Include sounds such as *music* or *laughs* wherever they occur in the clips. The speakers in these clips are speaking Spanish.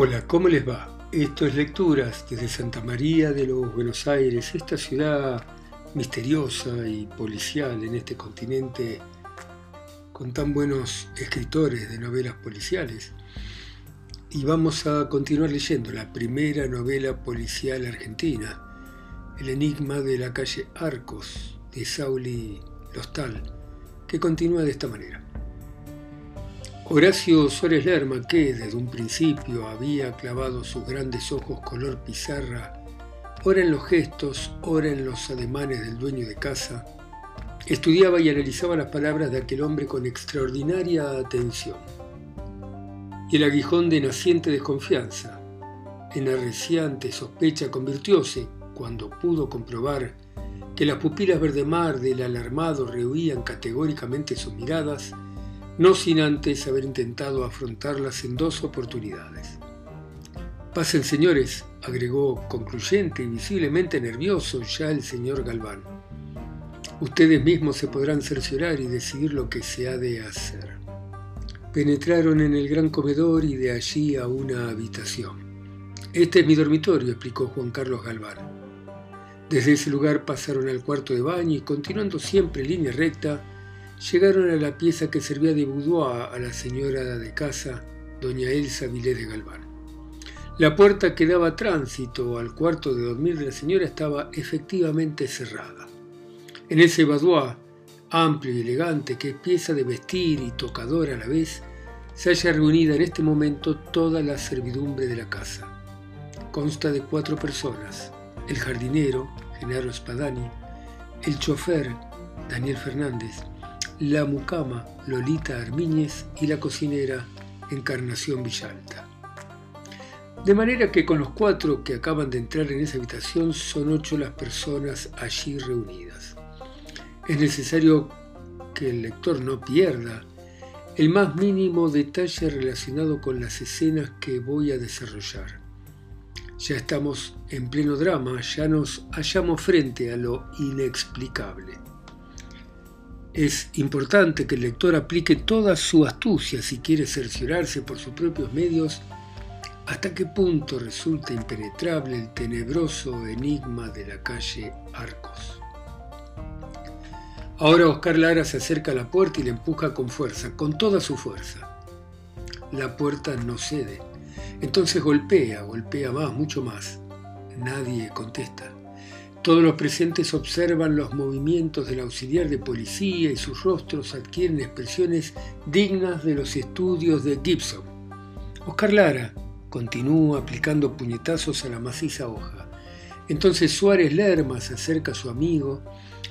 Hola, ¿cómo les va? Esto es Lecturas desde Santa María de los Buenos Aires, esta ciudad misteriosa y policial en este continente con tan buenos escritores de novelas policiales. Y vamos a continuar leyendo la primera novela policial argentina, El enigma de la calle Arcos, de Sauli Lostal, que continúa de esta manera. Horacio Suárez Lerma, que desde un principio había clavado sus grandes ojos color pizarra, ora en los gestos, ora en los ademanes del dueño de casa, estudiaba y analizaba las palabras de aquel hombre con extraordinaria atención. Y el aguijón de naciente desconfianza, en arreciante sospecha, convirtióse, cuando pudo comprobar que las pupilas verde mar del alarmado rehuían categóricamente sus miradas, no sin antes haber intentado afrontarlas en dos oportunidades. Pasen señores, agregó concluyente y visiblemente nervioso ya el señor Galván. Ustedes mismos se podrán cerciorar y decidir lo que se ha de hacer. Penetraron en el gran comedor y de allí a una habitación. Este es mi dormitorio, explicó Juan Carlos Galván. Desde ese lugar pasaron al cuarto de baño y continuando siempre línea recta, llegaron a la pieza que servía de boudoir a la señora de casa, doña Elsa Vilés de Galván. La puerta que daba tránsito al cuarto de dormir de la señora estaba efectivamente cerrada. En ese boudoir, amplio y elegante, que es pieza de vestir y tocador a la vez, se halla reunida en este momento toda la servidumbre de la casa. Consta de cuatro personas, el jardinero, Genaro Spadani, el chofer, Daniel Fernández, la mucama Lolita Armiñez y la cocinera Encarnación Villalta. De manera que con los cuatro que acaban de entrar en esa habitación son ocho las personas allí reunidas. Es necesario que el lector no pierda el más mínimo detalle relacionado con las escenas que voy a desarrollar. Ya estamos en pleno drama, ya nos hallamos frente a lo inexplicable. Es importante que el lector aplique toda su astucia si quiere cerciorarse por sus propios medios hasta qué punto resulta impenetrable el tenebroso enigma de la calle Arcos. Ahora Oscar Lara se acerca a la puerta y la empuja con fuerza, con toda su fuerza. La puerta no cede. Entonces golpea, golpea más, mucho más. Nadie contesta. Todos los presentes observan los movimientos del auxiliar de policía y sus rostros adquieren expresiones dignas de los estudios de Gibson. Oscar Lara continúa aplicando puñetazos a la maciza hoja. Entonces Suárez Lerma se acerca a su amigo,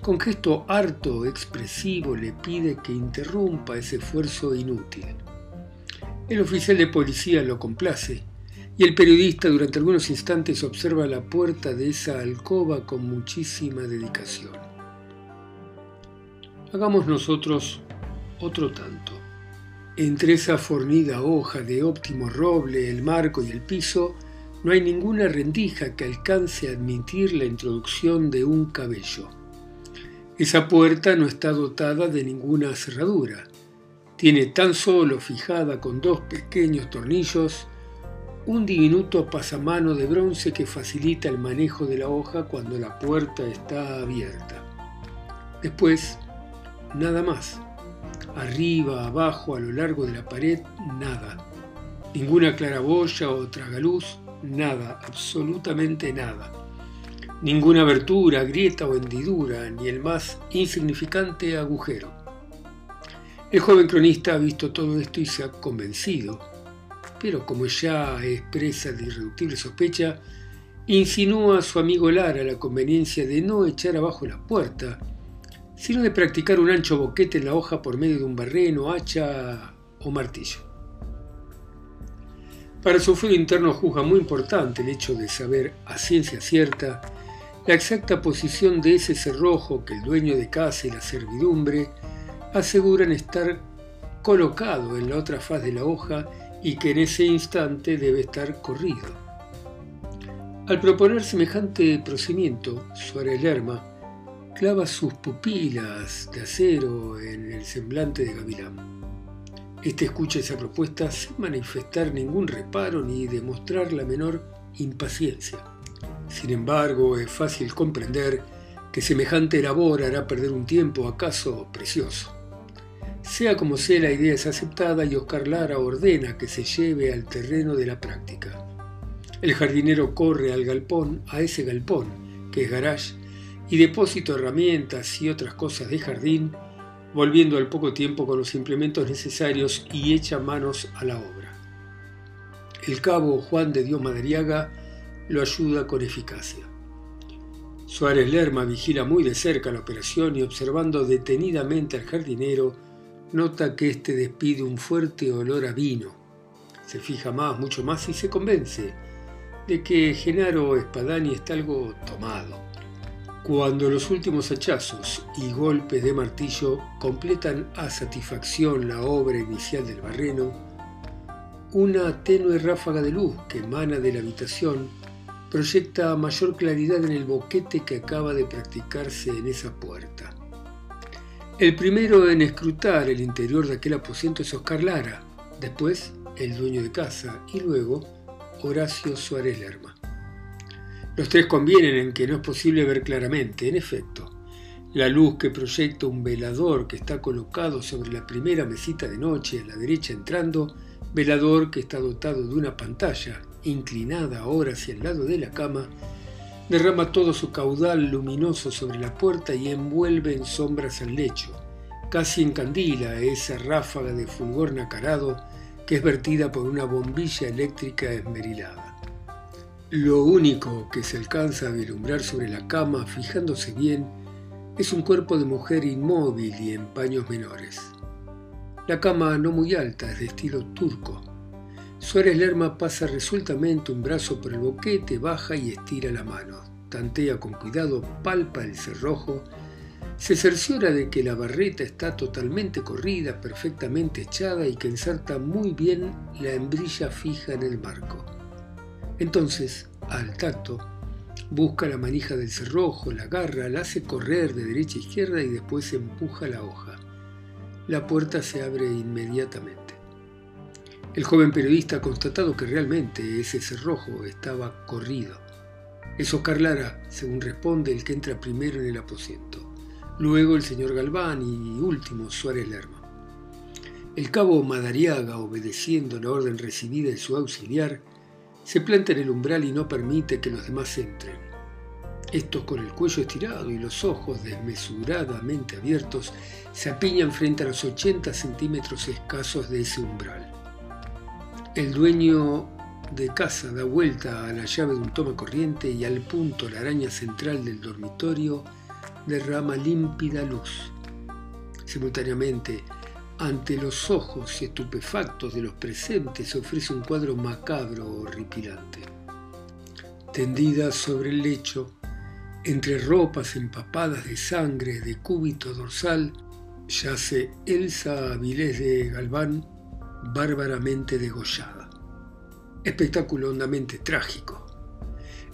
con gesto harto expresivo le pide que interrumpa ese esfuerzo inútil. El oficial de policía lo complace y el periodista durante algunos instantes observa la puerta de esa alcoba con muchísima dedicación. Hagamos nosotros otro tanto. Entre esa fornida hoja de óptimo roble, el marco y el piso, no hay ninguna rendija que alcance a admitir la introducción de un cabello. Esa puerta no está dotada de ninguna cerradura. Tiene tan solo fijada con dos pequeños tornillos un diminuto pasamano de bronce que facilita el manejo de la hoja cuando la puerta está abierta. Después, nada más. Arriba, abajo, a lo largo de la pared, nada. Ninguna claraboya o tragaluz, nada, absolutamente nada. Ninguna abertura, grieta o hendidura, ni el más insignificante agujero. El joven cronista ha visto todo esto y se ha convencido pero como ya expresa de irreductible sospecha, insinúa a su amigo Lara la conveniencia de no echar abajo la puerta, sino de practicar un ancho boquete en la hoja por medio de un barreno, hacha o martillo. Para su fuego interno juzga muy importante el hecho de saber a ciencia cierta la exacta posición de ese cerrojo que el dueño de casa y la servidumbre aseguran estar colocado en la otra faz de la hoja y que en ese instante debe estar corrido. Al proponer semejante procedimiento, Suárez Lerma clava sus pupilas de acero en el semblante de Gavilán. Este escucha esa propuesta sin manifestar ningún reparo ni demostrar la menor impaciencia. Sin embargo, es fácil comprender que semejante labor hará perder un tiempo acaso precioso. Sea como sea, la idea es aceptada y Oscar Lara ordena que se lleve al terreno de la práctica. El jardinero corre al galpón, a ese galpón, que es garage, y depósito de herramientas y otras cosas de jardín, volviendo al poco tiempo con los implementos necesarios y echa manos a la obra. El cabo Juan de Dios Madariaga lo ayuda con eficacia. Suárez Lerma vigila muy de cerca la operación y observando detenidamente al jardinero, nota que éste despide un fuerte olor a vino. Se fija más, mucho más y se convence de que Genaro Espadani está algo tomado. Cuando los últimos hachazos y golpes de martillo completan a satisfacción la obra inicial del barreno, una tenue ráfaga de luz que emana de la habitación proyecta mayor claridad en el boquete que acaba de practicarse en esa puerta. El primero en escrutar el interior de aquel aposento es Oscar Lara, después el dueño de casa y luego Horacio Suárez Lerma. Los tres convienen en que no es posible ver claramente, en efecto. La luz que proyecta un velador que está colocado sobre la primera mesita de noche a la derecha entrando, velador que está dotado de una pantalla inclinada ahora hacia el lado de la cama, derrama todo su caudal luminoso sobre la puerta y envuelve en sombras el lecho. Casi encandila esa ráfaga de fulgor nacarado que es vertida por una bombilla eléctrica esmerilada. Lo único que se alcanza a vislumbrar sobre la cama, fijándose bien, es un cuerpo de mujer inmóvil y en paños menores. La cama no muy alta, es de estilo turco. Suárez Lerma pasa resueltamente un brazo por el boquete, baja y estira la mano. Tantea con cuidado, palpa el cerrojo, se cerciora de que la barreta está totalmente corrida, perfectamente echada y que inserta muy bien la hembrilla fija en el marco. Entonces, al tacto, busca la manija del cerrojo, la agarra, la hace correr de derecha a izquierda y después empuja la hoja. La puerta se abre inmediatamente. El joven periodista ha constatado que realmente ese cerrojo estaba corrido. Es Oscar Lara, según responde, el que entra primero en el aposento. Luego el señor Galván y último Suárez Lerma. El cabo Madariaga, obedeciendo la orden recibida de su auxiliar, se planta en el umbral y no permite que los demás entren. Estos con el cuello estirado y los ojos desmesuradamente abiertos se apiñan frente a los 80 centímetros escasos de ese umbral. El dueño de casa da vuelta a la llave de un toma corriente y al punto la araña central del dormitorio derrama límpida luz. Simultáneamente, ante los ojos estupefactos de los presentes se ofrece un cuadro macabro horripilante. Tendida sobre el lecho, entre ropas empapadas de sangre de cúbito dorsal, yace Elsa Avilés de Galván, bárbaramente degollada. Espectáculo hondamente trágico.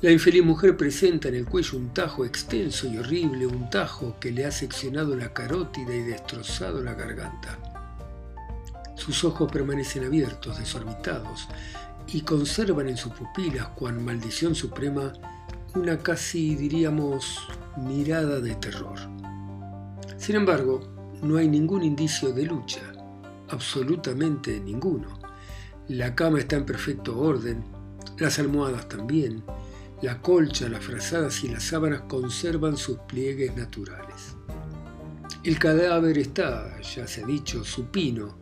La infeliz mujer presenta en el cuello un tajo extenso y horrible, un tajo que le ha seccionado la carótida y destrozado la garganta. Sus ojos permanecen abiertos, desorbitados, y conservan en sus pupilas, cuan maldición suprema, una casi, diríamos, mirada de terror. Sin embargo, no hay ningún indicio de lucha, absolutamente ninguno. La cama está en perfecto orden, las almohadas también, la colcha, las frazadas y las sábanas conservan sus pliegues naturales. El cadáver está, ya se ha dicho, supino,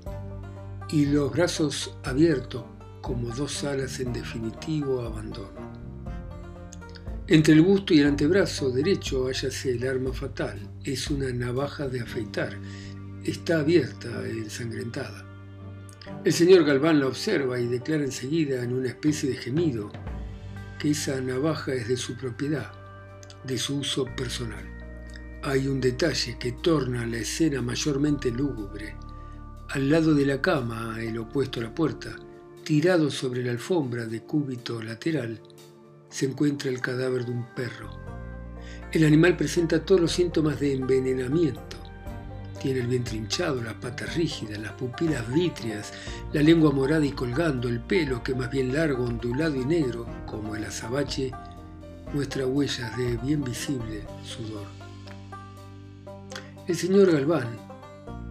y los brazos abiertos como dos alas en definitivo abandono. Entre el busto y el antebrazo derecho hállase el arma fatal. Es una navaja de afeitar. Está abierta, ensangrentada. El señor Galván la observa y declara enseguida en una especie de gemido que esa navaja es de su propiedad, de su uso personal. Hay un detalle que torna la escena mayormente lúgubre al lado de la cama, el opuesto a la puerta, tirado sobre la alfombra de cúbito lateral, se encuentra el cadáver de un perro. El animal presenta todos los síntomas de envenenamiento. Tiene el vientre hinchado, las patas rígidas, las pupilas vítreas, la lengua morada y colgando, el pelo que más bien largo, ondulado y negro, como el azabache, muestra huellas de bien visible sudor. El señor Galván,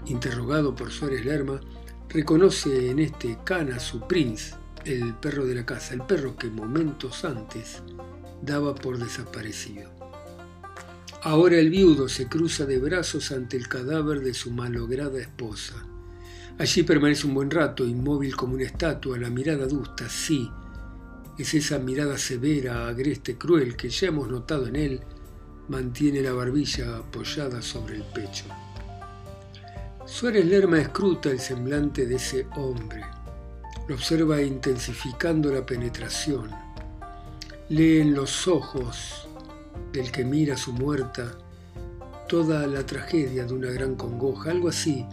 interrogado por Suárez Lerma, reconoce en este can a su prince, el perro de la casa, el perro que momentos antes daba por desaparecido. Ahora el viudo se cruza de brazos ante el cadáver de su malograda esposa. Allí permanece un buen rato, inmóvil como una estatua, la mirada adusta, sí, es esa mirada severa, agreste, cruel que ya hemos notado en él, mantiene la barbilla apoyada sobre el pecho. Suárez Lerma escruta el semblante de ese hombre, lo observa intensificando la penetración, lee en los ojos del que mira su muerta, toda la tragedia de una gran congoja, algo así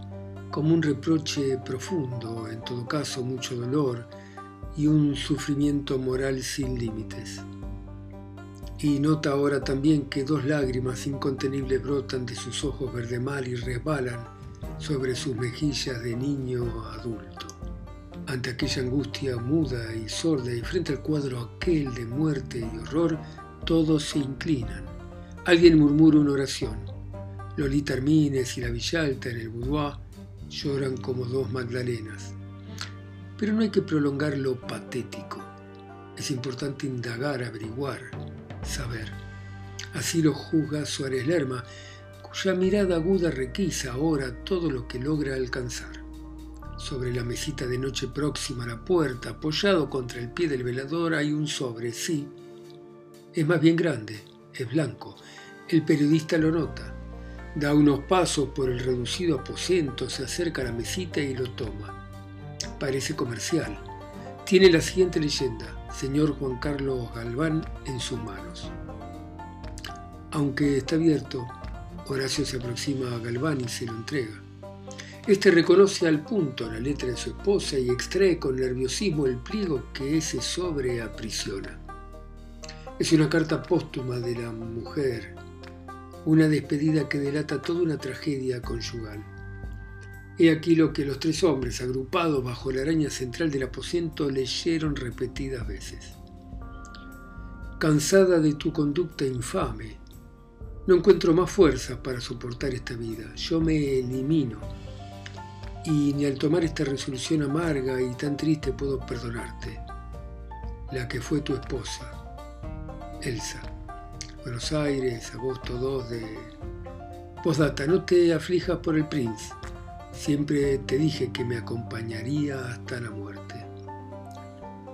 como un reproche profundo, en todo caso mucho dolor y un sufrimiento moral sin límites. Y nota ahora también que dos lágrimas incontenibles brotan de sus ojos verde mal y resbalan sobre sus mejillas de niño adulto. Ante aquella angustia muda y sorda y frente al cuadro aquel de muerte y horror, todos se inclinan. Alguien murmura una oración. Lolita Armines y la Villalta en el boudoir lloran como dos Magdalenas. Pero no hay que prolongar lo patético. Es importante indagar, averiguar, saber. Así lo juzga Suárez Lerma, cuya mirada aguda requisa ahora todo lo que logra alcanzar. Sobre la mesita de noche próxima a la puerta, apoyado contra el pie del velador, hay un sobre, sí, es más bien grande, es blanco. El periodista lo nota. Da unos pasos por el reducido aposento, se acerca a la mesita y lo toma. Parece comercial. Tiene la siguiente leyenda, señor Juan Carlos Galván en sus manos. Aunque está abierto, Horacio se aproxima a Galván y se lo entrega. Este reconoce al punto la letra de su esposa y extrae con nerviosismo el pliego que ese sobre aprisiona. Es una carta póstuma de la mujer, una despedida que delata toda una tragedia conyugal. He aquí lo que los tres hombres, agrupados bajo la araña central del aposento, leyeron repetidas veces. Cansada de tu conducta infame, no encuentro más fuerza para soportar esta vida. Yo me elimino. Y ni al tomar esta resolución amarga y tan triste puedo perdonarte, la que fue tu esposa Elsa. Buenos Aires, agosto 2 de... Postdata, no te aflijas por el Prince. Siempre te dije que me acompañaría hasta la muerte.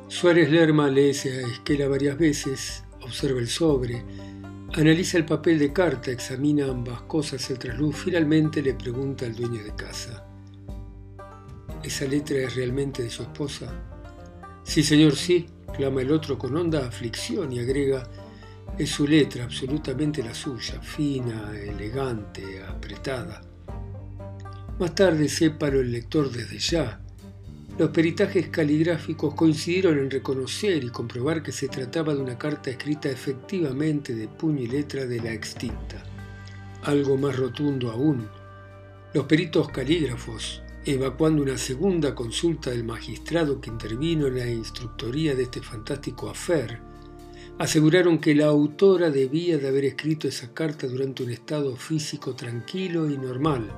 Suárez Lerma lee esa esquela varias veces, observa el sobre, analiza el papel de carta, examina ambas cosas el trasluz, finalmente le pregunta al dueño de casa. ¿Esa letra es realmente de su esposa? Sí, señor, sí, clama el otro con honda aflicción y agrega, es su letra, absolutamente la suya, fina, elegante, apretada. Más tarde, sépalo el lector desde ya. Los peritajes caligráficos coincidieron en reconocer y comprobar que se trataba de una carta escrita efectivamente de puño y letra de la extinta. Algo más rotundo aún, los peritos calígrafos, evacuando una segunda consulta del magistrado que intervino en la instructoría de este fantástico afer, aseguraron que la autora debía de haber escrito esa carta durante un estado físico tranquilo y normal,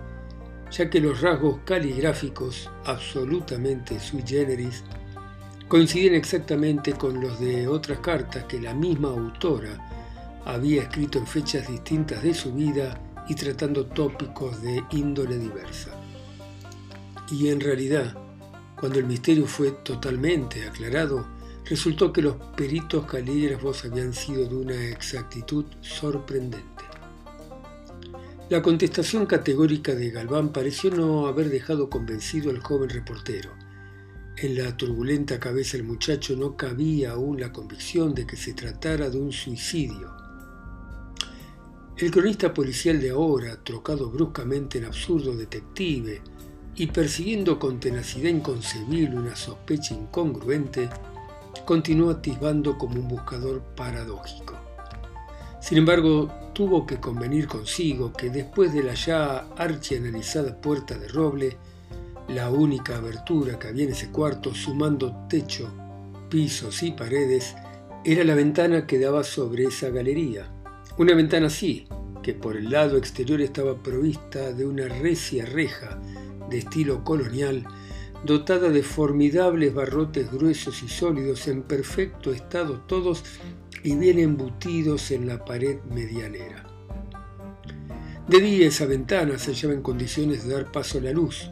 ya que los rasgos caligráficos, absolutamente sui generis, coinciden exactamente con los de otras cartas que la misma autora había escrito en fechas distintas de su vida y tratando tópicos de índole diversa. Y en realidad, cuando el misterio fue totalmente aclarado, resultó que los peritos calígrafos habían sido de una exactitud sorprendente. La contestación categórica de Galván pareció no haber dejado convencido al joven reportero. En la turbulenta cabeza del muchacho no cabía aún la convicción de que se tratara de un suicidio. El cronista policial de ahora, trocado bruscamente en absurdo detective y persiguiendo con tenacidad inconcebible una sospecha incongruente, continuó atisbando como un buscador paradójico. Sin embargo, tuvo que convenir consigo que después de la ya archianalizada puerta de roble, la única abertura que había en ese cuarto, sumando techo, pisos y paredes, era la ventana que daba sobre esa galería. Una ventana así, que por el lado exterior estaba provista de una recia reja de estilo colonial, dotada de formidables barrotes gruesos y sólidos en perfecto estado todos y bien embutidos en la pared medianera. De día esa ventana se hallaba en condiciones de dar paso a la luz,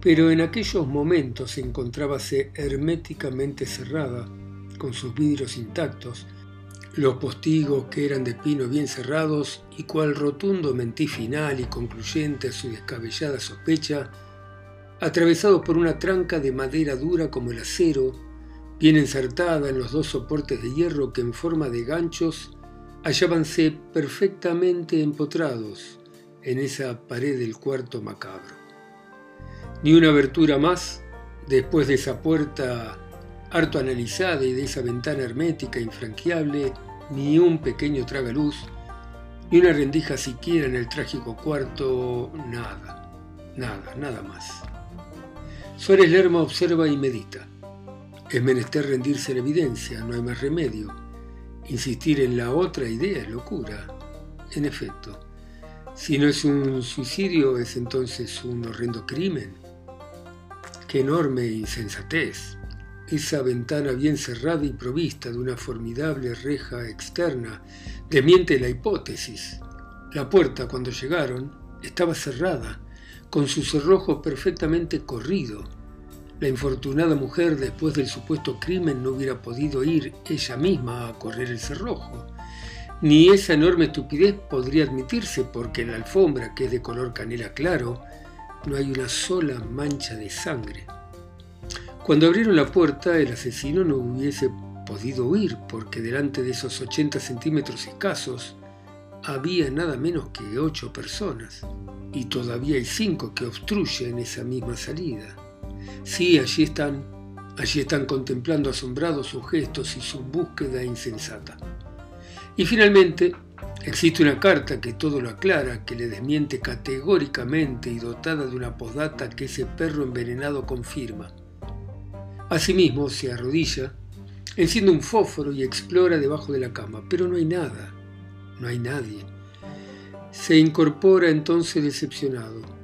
pero en aquellos momentos se encontrábase herméticamente cerrada, con sus vidrios intactos, los postigos que eran de pino bien cerrados y cual rotundo mentí final y concluyente a su descabellada sospecha, atravesado por una tranca de madera dura como el acero, bien ensartada en los dos soportes de hierro que en forma de ganchos hallábanse perfectamente empotrados en esa pared del cuarto macabro. Ni una abertura más, después de esa puerta harto analizada y de esa ventana hermética infranqueable, ni un pequeño tragaluz, ni una rendija siquiera en el trágico cuarto, nada, nada, nada más. Suárez Lerma observa y medita. Es menester rendirse la evidencia, no hay más remedio. Insistir en la otra idea es locura. En efecto, si no es un suicidio, es entonces un horrendo crimen. Qué enorme insensatez. Esa ventana bien cerrada y provista de una formidable reja externa desmiente la hipótesis. La puerta, cuando llegaron, estaba cerrada, con su cerrojo perfectamente corrido la infortunada mujer, después del supuesto crimen, no hubiera podido ir ella misma a correr el cerrojo. Ni esa enorme estupidez podría admitirse porque en la alfombra, que es de color canela claro, no hay una sola mancha de sangre. Cuando abrieron la puerta, el asesino no hubiese podido huir porque delante de esos 80 centímetros escasos había nada menos que ocho personas y todavía hay cinco que obstruyen esa misma salida. Sí, allí están, allí están contemplando asombrados sus gestos y su búsqueda insensata. Y finalmente, existe una carta que todo lo aclara, que le desmiente categóricamente y dotada de una posdata que ese perro envenenado confirma. Asimismo, se arrodilla, enciende un fósforo y explora debajo de la cama, pero no hay nada, no hay nadie. Se incorpora entonces decepcionado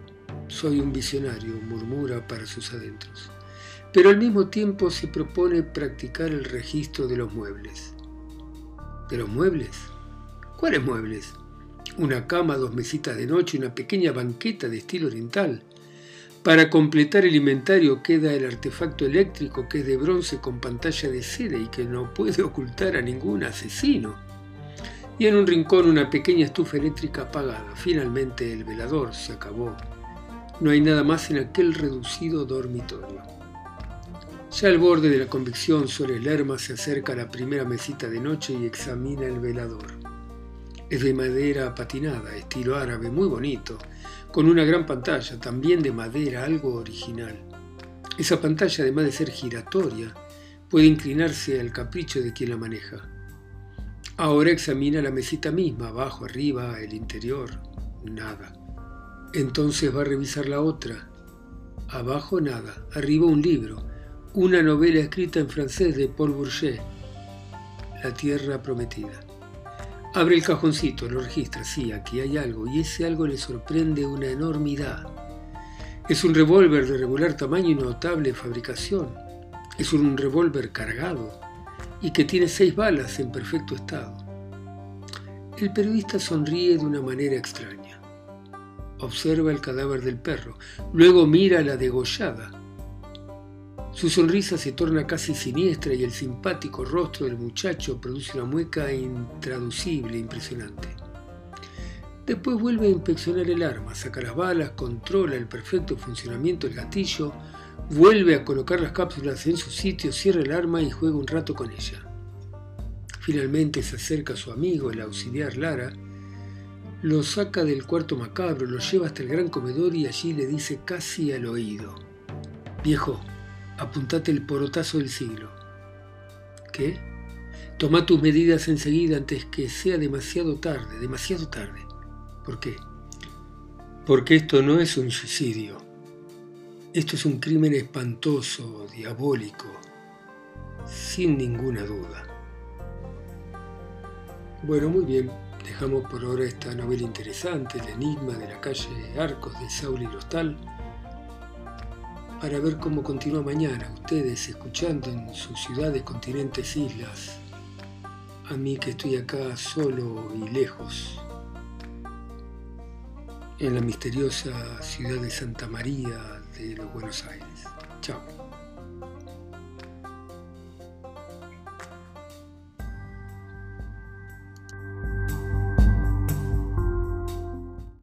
soy un visionario, murmura para sus adentros. Pero al mismo tiempo se propone practicar el registro de los muebles. ¿De los muebles? ¿Cuáles muebles? Una cama, dos mesitas de noche, una pequeña banqueta de estilo oriental. Para completar el inventario queda el artefacto eléctrico que es de bronce con pantalla de seda y que no puede *laughs* ocultar a ningún asesino. Y en un rincón una pequeña estufa eléctrica apagada. Finalmente el velador se acabó. No hay nada más en aquel reducido dormitorio. Ya al borde de la convicción, sobre Lerma se acerca a la primera mesita de noche y examina el velador. Es de madera patinada, estilo árabe, muy bonito, con una gran pantalla, también de madera, algo original. Esa pantalla, además de ser giratoria, puede inclinarse al capricho de quien la maneja. Ahora examina la mesita misma, abajo, arriba, el interior, nada. Entonces va a revisar la otra. Abajo nada, arriba un libro, una novela escrita en francés de Paul Bourget, La Tierra Prometida. Abre el cajoncito, lo registra, sí, aquí hay algo, y ese algo le sorprende una enormidad. Es un revólver de regular tamaño y notable fabricación. Es un revólver cargado y que tiene seis balas en perfecto estado. El periodista sonríe de una manera extraña observa el cadáver del perro, luego mira la degollada. Su sonrisa se torna casi siniestra y el simpático rostro del muchacho produce una mueca intraducible, impresionante. Después vuelve a inspeccionar el arma, saca las balas, controla el perfecto funcionamiento del gatillo, vuelve a colocar las cápsulas en su sitio, cierra el arma y juega un rato con ella. Finalmente se acerca a su amigo, el auxiliar Lara, lo saca del cuarto macabro, lo lleva hasta el gran comedor y allí le dice casi al oído, Viejo, apuntate el porotazo del siglo. ¿Qué? Toma tus medidas enseguida antes que sea demasiado tarde, demasiado tarde. ¿Por qué? Porque esto no es un suicidio. Esto es un crimen espantoso, diabólico, sin ninguna duda. Bueno, muy bien. Dejamos por ahora esta novela interesante, El enigma de la calle Arcos de Saul y Rostal, para ver cómo continúa mañana, ustedes escuchando en sus ciudades, continentes, islas, a mí que estoy acá solo y lejos, en la misteriosa ciudad de Santa María de los Buenos Aires. Chao.